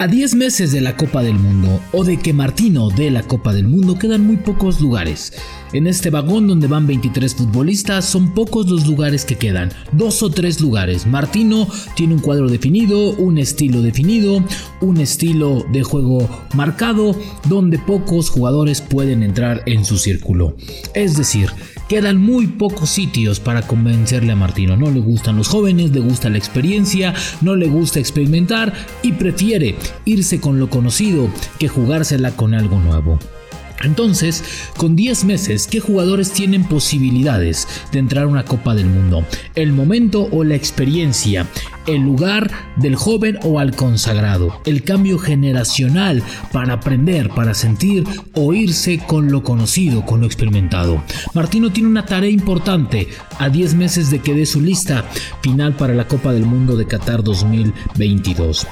A 10 meses de la Copa del Mundo o de que Martino dé la Copa del Mundo quedan muy pocos lugares. En este vagón donde van 23 futbolistas son pocos los lugares que quedan, dos o tres lugares. Martino tiene un cuadro definido, un estilo definido, un estilo de juego marcado donde pocos jugadores pueden entrar en su círculo. Es decir, Quedan muy pocos sitios para convencerle a Martino. No le gustan los jóvenes, le gusta la experiencia, no le gusta experimentar y prefiere irse con lo conocido que jugársela con algo nuevo. Entonces, con 10 meses, ¿qué jugadores tienen posibilidades de entrar a una Copa del Mundo? ¿El momento o la experiencia? ¿El lugar del joven o al consagrado? ¿El cambio generacional para aprender, para sentir o irse con lo conocido, con lo experimentado? Martino tiene una tarea importante a 10 meses de que dé su lista final para la Copa del Mundo de Qatar 2022.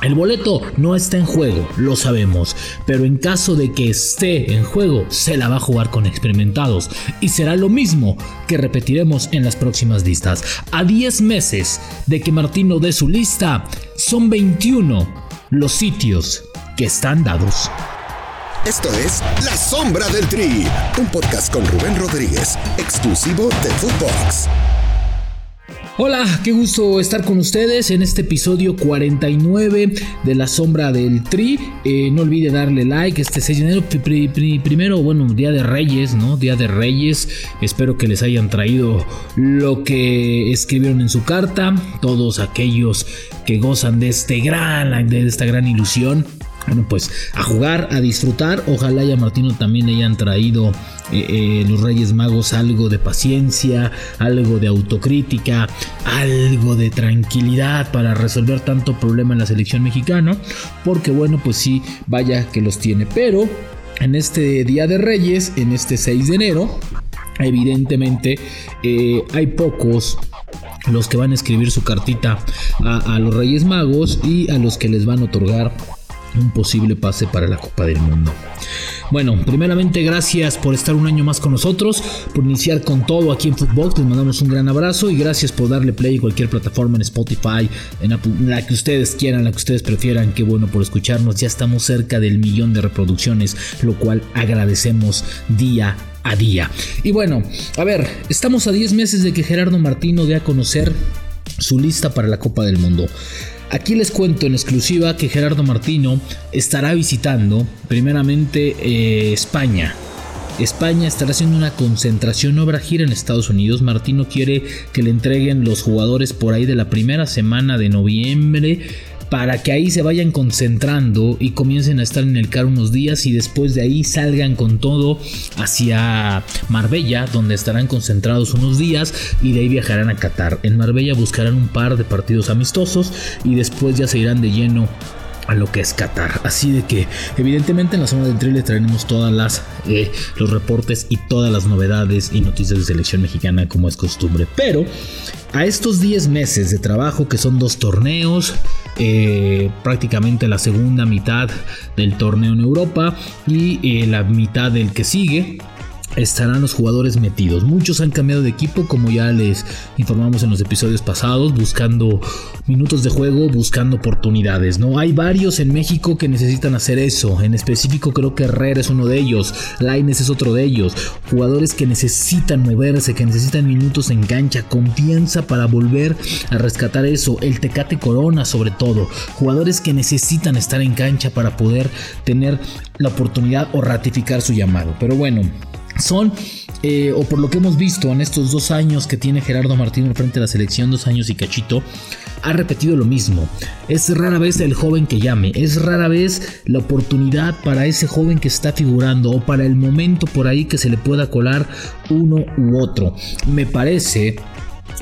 El boleto no está en juego, lo sabemos, pero en caso de que esté en juego, se la va a jugar con experimentados y será lo mismo que repetiremos en las próximas listas. A 10 meses de que Martino dé su lista, son 21 los sitios que están dados. Esto es La Sombra del Tri, un podcast con Rubén Rodríguez, exclusivo de Footbox. Hola, qué gusto estar con ustedes en este episodio 49 de La Sombra del Tri. Eh, no olvide darle like este 6 de enero, primero, bueno, Día de Reyes, ¿no? Día de Reyes. Espero que les hayan traído lo que escribieron en su carta. Todos aquellos que gozan de este gran, de esta gran ilusión bueno, pues a jugar, a disfrutar. Ojalá y a Martino también hayan traído eh, eh, los Reyes Magos algo de paciencia, algo de autocrítica, algo de tranquilidad para resolver tanto problema en la selección mexicana. Porque bueno, pues sí, vaya que los tiene. Pero en este Día de Reyes, en este 6 de enero, evidentemente eh, hay pocos los que van a escribir su cartita a, los Reyes Magos y a los que les van a otorgar un posible pase para la Copa del Mundo. Bueno, primeramente gracias por estar un año más con nosotros, por iniciar con todo aquí en Footbox, les mandamos un gran abrazo y gracias por darle play en cualquier plataforma en Spotify, en la que ustedes quieran, la que ustedes prefieran, qué bueno por escucharnos, ya estamos cerca del millón de reproducciones, lo cual agradecemos día a día. Y bueno, a ver, estamos a 10 meses de que Gerardo Martino dé a conocer su lista para la Copa del Mundo. Aquí les cuento en exclusiva que Gerardo Martino estará visitando primeramente eh, España. España estará haciendo una concentración obra gira en Estados Unidos. Martino quiere que le entreguen los jugadores por ahí de la primera semana de noviembre para que ahí se vayan concentrando y comiencen a estar en el CAR unos días y después de ahí salgan con todo hacia Marbella, donde estarán concentrados unos días y de ahí viajarán a Qatar. En Marbella buscarán un par de partidos amistosos y después ya se irán de lleno a lo que es Qatar. Así de que, evidentemente, en la zona del trailer traeremos todas las eh, los reportes y todas las novedades y noticias de selección mexicana, como es costumbre. Pero a estos 10 meses de trabajo, que son dos torneos, eh, prácticamente la segunda mitad del torneo en Europa y eh, la mitad del que sigue estarán los jugadores metidos. Muchos han cambiado de equipo, como ya les informamos en los episodios pasados, buscando minutos de juego, buscando oportunidades. ¿no? Hay varios en México que necesitan hacer eso. En específico, creo que Herrera es uno de ellos. Laines es otro de ellos. Jugadores que necesitan moverse, que necesitan minutos en cancha, confianza para volver a rescatar eso. El Tecate Corona, sobre todo. Jugadores que necesitan estar en cancha para poder tener la oportunidad o ratificar su llamado. Pero bueno son, eh, o por lo que hemos visto en estos dos años que tiene Gerardo Martino frente de la selección, dos años y cachito, ha repetido lo mismo. Es rara vez el joven que llame, es rara vez la oportunidad para ese joven que está figurando o para el momento por ahí que se le pueda colar uno u otro. Me parece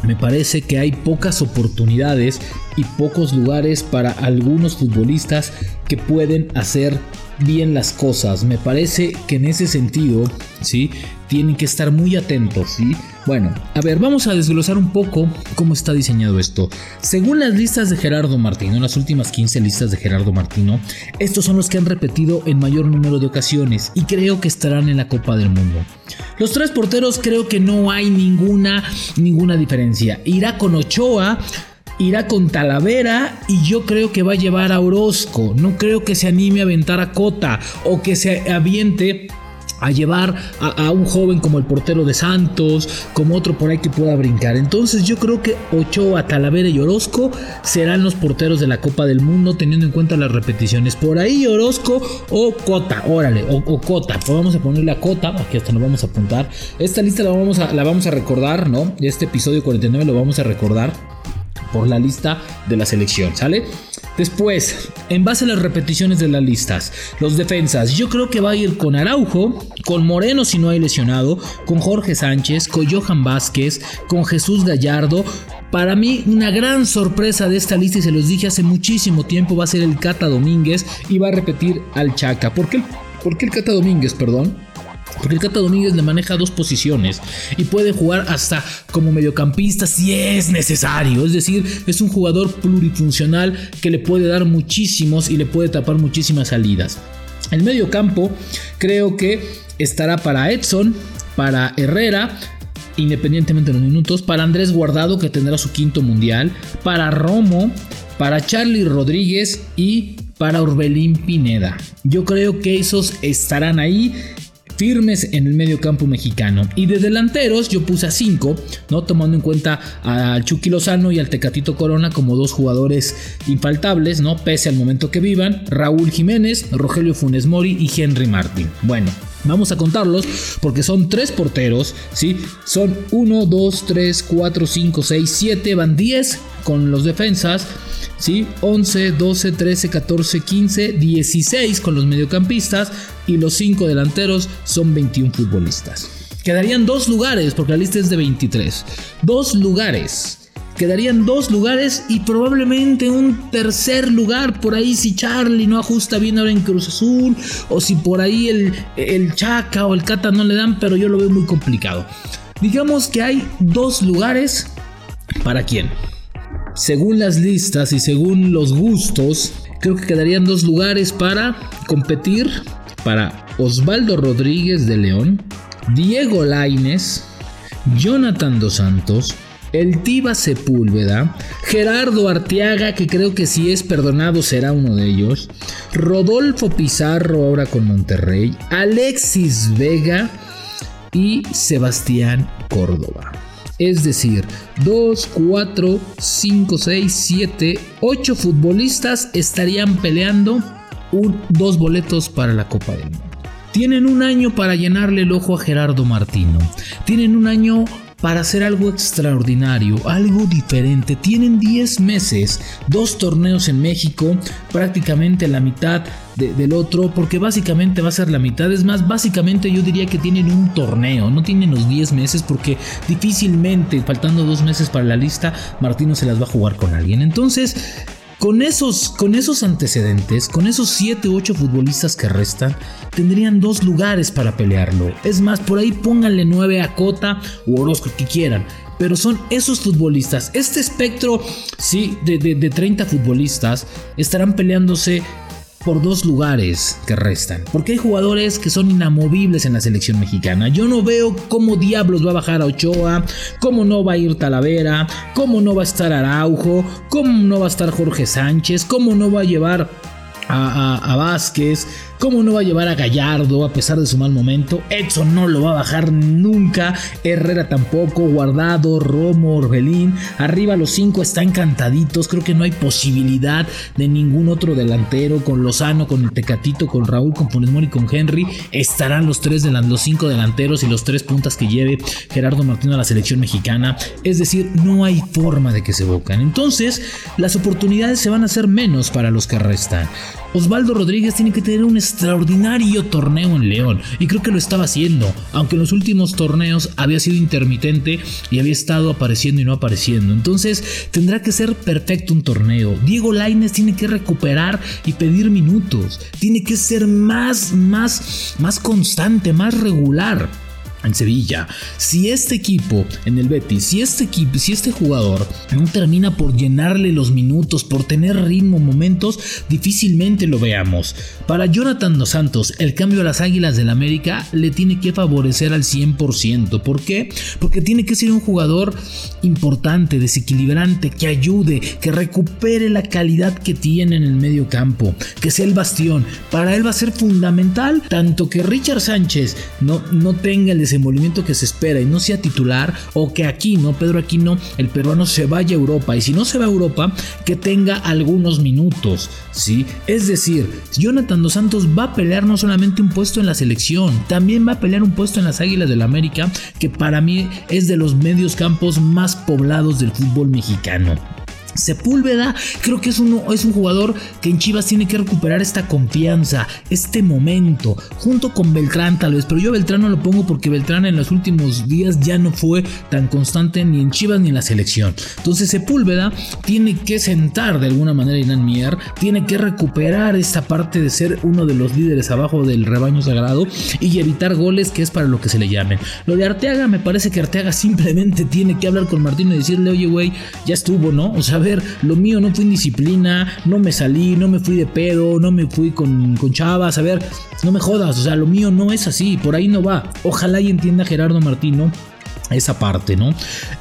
me parece que hay pocas oportunidades y pocos lugares para algunos futbolistas que pueden hacer bien las cosas. Me parece que en ese sentido, ¿sí? Tienen que estar muy atentos, ¿sí? Bueno, a ver, vamos a desglosar un poco cómo está diseñado esto. Según las listas de Gerardo Martino, las últimas 15 listas de Gerardo Martino, estos son los que han repetido en mayor número de ocasiones y creo que estarán en la Copa del Mundo. Los tres porteros creo que no hay ninguna, ninguna diferencia. Irá con Ochoa, irá con Talavera y yo creo que va a llevar a Orozco. No creo que se anime a aventar a Cota o que se aviente a llevar a, un joven como el portero de Santos, como otro por ahí que pueda brincar. Entonces yo creo que Ochoa, Talavera y Orozco serán los porteros de la Copa del Mundo teniendo en cuenta las repeticiones. Por ahí Orozco o Cota, órale, o, Cota. Pues vamos a ponerle a Cota, aquí hasta nos vamos a apuntar. Esta lista la vamos a, la vamos a recordar, ¿no? Este episodio 49 lo vamos a recordar por la lista de la selección, ¿sale? Después, en base a las repeticiones de las listas, los defensas, yo creo que va a ir con Araujo, con Moreno si no hay lesionado, con Jorge Sánchez, con Johan Vázquez, con Jesús Gallardo. Para mí, una gran sorpresa de esta lista, y se los dije hace muchísimo tiempo, va a ser el Cata Domínguez y va a repetir al Chaca. ¿Por qué, ¿Por qué el Cata Domínguez, perdón? Porque el Cata Domínguez le maneja dos posiciones y puede jugar hasta como mediocampista si es necesario. Es decir, es un jugador plurifuncional que le puede dar muchísimos y le puede tapar muchísimas salidas. El mediocampo creo que estará para Edson, para Herrera, independientemente de los minutos, para Andrés Guardado que tendrá su quinto mundial, para Romo, para Charlie Rodríguez y para Orbelín Pineda. Yo creo que esos estarán ahí firmes en el medio campo mexicano. Y de delanteros yo puse a 5, ¿no? tomando en cuenta al Chucky Lozano y al Tecatito Corona como dos jugadores infaltables, ¿no? pese al momento que vivan, Raúl Jiménez, Rogelio Funes Mori y Henry Martin. Bueno, Vamos a contarlos porque son tres porteros, ¿sí? Son 1, 2, 3, 4, 5, 6, 7, van 10 con los defensas ¿sí? 11, 12, 13, 14, 15, 16 con los mediocampistas y los 5 delanteros son 21 futbolistas. Quedarían dos lugares, porque la lista es de 23. Dos lugares. Quedarían dos lugares y probablemente un tercer lugar por ahí si Charlie no ajusta bien ahora en Cruz Azul o si por ahí el, el Chaca o el Cata no le dan, pero yo lo veo muy complicado. Digamos que hay dos lugares para quién según las listas y según los gustos, creo que quedarían dos lugares para competir para Osvaldo Rodríguez de León, Diego Laines, Jonathan Dos Santos, el Tiba Sepúlveda, Gerardo Arteaga, que creo que si es perdonado será uno de ellos, Rodolfo Pizarro ahora con Monterrey, Alexis Vega y Sebastián Córdoba. Es decir, 2, 4, 5, 6, 7, 8 futbolistas estarían peleando dos boletos para la Copa del Mundo. Tienen un año para llenarle el ojo a Gerardo Martino. Tienen un año para hacer algo extraordinario, algo diferente. Tienen 10 meses, dos torneos en México, prácticamente la mitad del otro, porque básicamente va a ser la mitad. Es más, básicamente yo diría que tienen un torneo, no tienen los 10 meses, porque difícilmente, faltando dos meses para la lista, Martino se las va a jugar con alguien. Entonces, con esos, con esos antecedentes, con esos 7 u 8 futbolistas que restan, tendrían dos lugares para pelearlo. Es más, por ahí pónganle 9 a Cota o Orozco que quieran. Pero son esos futbolistas. Este espectro, sí, de, de, de 30 futbolistas estarán peleándose por dos lugares que restan. Porque hay jugadores que son inamovibles en la selección mexicana. Yo no veo cómo diablos va a bajar a Ochoa, cómo no va a ir Talavera, cómo no va a estar Araujo, cómo no va a estar Jorge Sánchez, cómo no va a llevar a, a, Vázquez, ¿Cómo no va a llevar a Gallardo a pesar de su mal momento? Edson no lo va a bajar nunca. Herrera tampoco. Guardado, Romo, Orbelín. Arriba los cinco están cantaditos. Creo que no hay posibilidad de ningún otro delantero. Con Lozano, con el Tecatito, con Raúl, con Funes y con Henry. Estarán los tres los cinco delanteros y los tres puntas que lleve Gerardo Martino a la selección mexicana. Es decir, no hay forma de que se bocan. Entonces, las oportunidades se van a hacer menos para los que restan. Osvaldo Rodríguez tiene que tener un extraordinario torneo en León y creo que lo estaba haciendo, aunque en los últimos torneos había sido intermitente y había estado apareciendo y no apareciendo. Entonces tendrá que ser perfecto un torneo. Diego Laines tiene que recuperar y pedir minutos, tiene que ser más, más, más constante, más regular. En Sevilla. Si este equipo en el Betis, si este equipo, si este jugador no termina por llenarle los minutos, por tener ritmo, momentos, difícilmente lo veamos. Para Jonathan Dos Santos, el cambio a las Águilas del América le tiene que favorecer al 100%. ¿Por qué? Porque tiene que ser un jugador importante, desequilibrante, que ayude, que recupere la calidad que tiene en el medio campo, que sea el bastión. Para él va a ser fundamental tanto que Richard Sánchez no, no tenga el desenvolvimiento que se espera y no sea titular o que aquí no Pedro Aquino, el peruano se vaya a Europa y si no se va a Europa, que tenga algunos minutos, ¿sí? Es decir, Jonathan Dos Santos va a pelear no solamente un puesto en la selección, también va a pelear un puesto en las Águilas del América, que para mí es de los medios campos más poblados del fútbol mexicano. Sepúlveda creo que es un, es un jugador que en Chivas tiene que recuperar esta confianza, este momento, junto con Beltrán tal vez, pero yo a Beltrán no lo pongo porque Beltrán en los últimos días ya no fue tan constante ni en Chivas ni en la selección. Entonces Sepúlveda tiene que sentar de alguna manera Inan Mier, tiene que recuperar esta parte de ser uno de los líderes abajo del rebaño sagrado y evitar goles que es para lo que se le llamen. Lo de Arteaga me parece que Arteaga simplemente tiene que hablar con Martino y decirle, oye güey, ya estuvo, ¿no? O sea, lo mío no fue indisciplina, no me salí, no me fui de pedo, no me fui con, con chavas, a ver, no me jodas, o sea, lo mío no es así, por ahí no va. Ojalá y entienda Gerardo Martino esa parte, ¿no?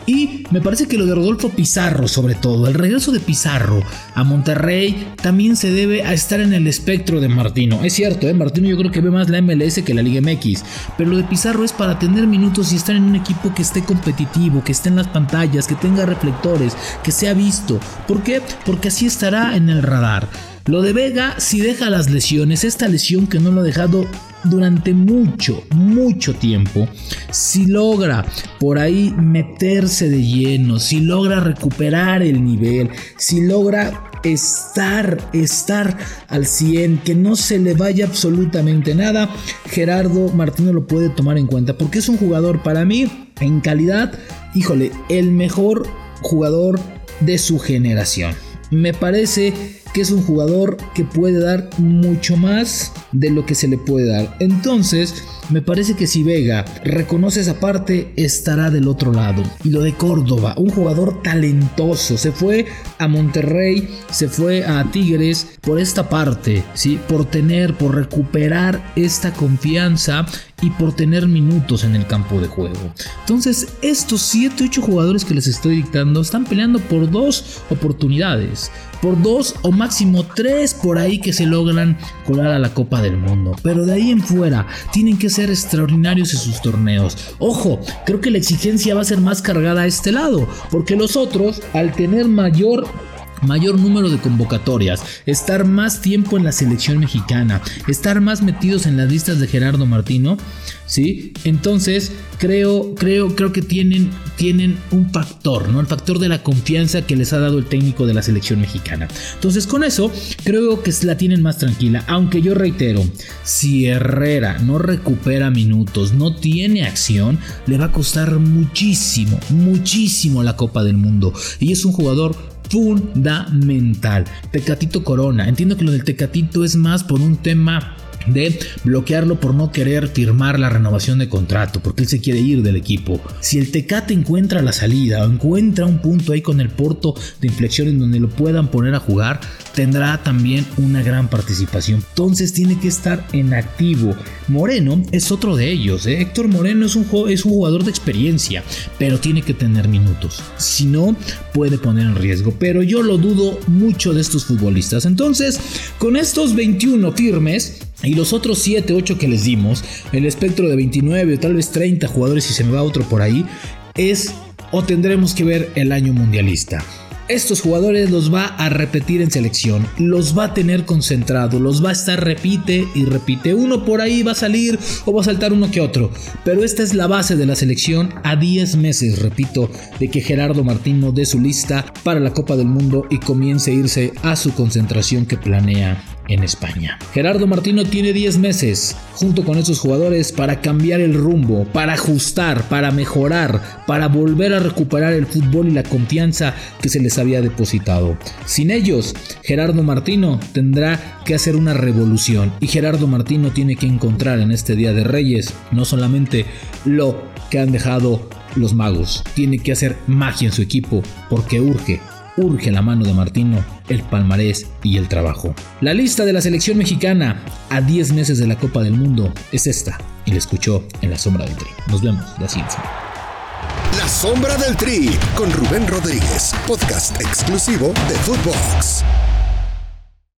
Y me parece que lo de Rodolfo Pizarro, sobre todo, el regreso de Pizarro a Monterrey también se debe a estar en el espectro de Martino. Es cierto, ¿eh? Martino yo creo que ve más la MLS que la Liga MX, pero lo de Pizarro es para tener minutos y estar en un equipo que esté competitivo, que esté en las pantallas, que tenga reflectores, que sea visto. ¿Por qué? Porque así estará en el radar. Lo de Vega, si deja las lesiones, esta lesión que no lo ha dejado durante mucho, mucho tiempo, si logra por ahí meterse de lleno, si logra recuperar el nivel, si logra estar, estar al 100, que no se le vaya absolutamente nada, Gerardo Martino lo puede tomar en cuenta, porque es un jugador para mí, en calidad, híjole, el mejor jugador de su generación. Me parece que es un jugador que puede dar mucho más de lo que se le puede dar. Entonces, me parece que si Vega reconoce esa parte, estará del otro lado. Y lo de Córdoba, un jugador talentoso, se fue a Monterrey, se fue a Tigres por esta parte, ¿sí? Por tener, por recuperar esta confianza y por tener minutos en el campo de juego. Entonces, estos 7, 8 jugadores que les estoy dictando están peleando por dos oportunidades por dos o máximo tres por ahí que se logran colar a la Copa del Mundo. Pero de ahí en fuera tienen que ser extraordinarios en sus torneos. Ojo, creo que la exigencia va a ser más cargada a este lado, porque los otros, al tener mayor mayor número de convocatorias, estar más tiempo en la selección mexicana, estar más metidos en las listas de Gerardo Martino, ¿sí? Entonces, creo, creo, creo que tienen, tienen un factor, ¿no? El factor de la confianza que les ha dado el técnico de la selección mexicana. Entonces, con eso, creo que la tienen más tranquila, aunque yo reitero, si Herrera no recupera minutos, no tiene acción, le va a costar muchísimo, muchísimo la Copa del Mundo. Y es un jugador fundamental. Tecatito Corona. Entiendo que lo del Tecatito es más por un tema de bloquearlo por no querer firmar la renovación de contrato, porque él se quiere ir del equipo. Si el Tecate encuentra la salida o encuentra un punto ahí con el porto de inflexión en donde lo puedan poner a jugar, tendrá también una gran participación. Entonces tiene que estar en activo. Moreno es otro de ellos. ¿eh? Héctor Moreno es un, es un jugador de experiencia, pero tiene que tener minutos. Si no, puede poner en riesgo. Pero yo lo dudo mucho de estos futbolistas. Entonces, con estos 21 firmes, y los otros 7, 8 que les dimos, el espectro de 29 o tal vez 30 jugadores si se me va otro por ahí, es o tendremos que ver el año mundialista. Estos jugadores los va a repetir en selección, los va a tener concentrado, los va a estar repite y repite. Uno por ahí va a salir o va a saltar uno que otro. Pero esta es la base de la selección a 10 meses, repito, de que Gerardo Martino dé su lista para la Copa del Mundo y comience a irse a su concentración que planea en España. Gerardo Martino tiene 10 meses junto con esos jugadores para cambiar el rumbo, para ajustar, para mejorar, para volver a recuperar el fútbol y la confianza que se les había depositado. Sin ellos, Gerardo Martino tendrá que hacer una revolución y Gerardo Martino tiene que encontrar en este Día de Reyes no solamente lo que han dejado los magos, tiene que hacer magia en su equipo porque urge urge la mano de Martino, el palmarés y el trabajo. La lista de la selección mexicana a 10 meses de la Copa del Mundo es esta y la escuchó en la sombra del tri. Nos vemos la siguiente La sombra del tri con Rubén Rodríguez, podcast exclusivo de Footbox.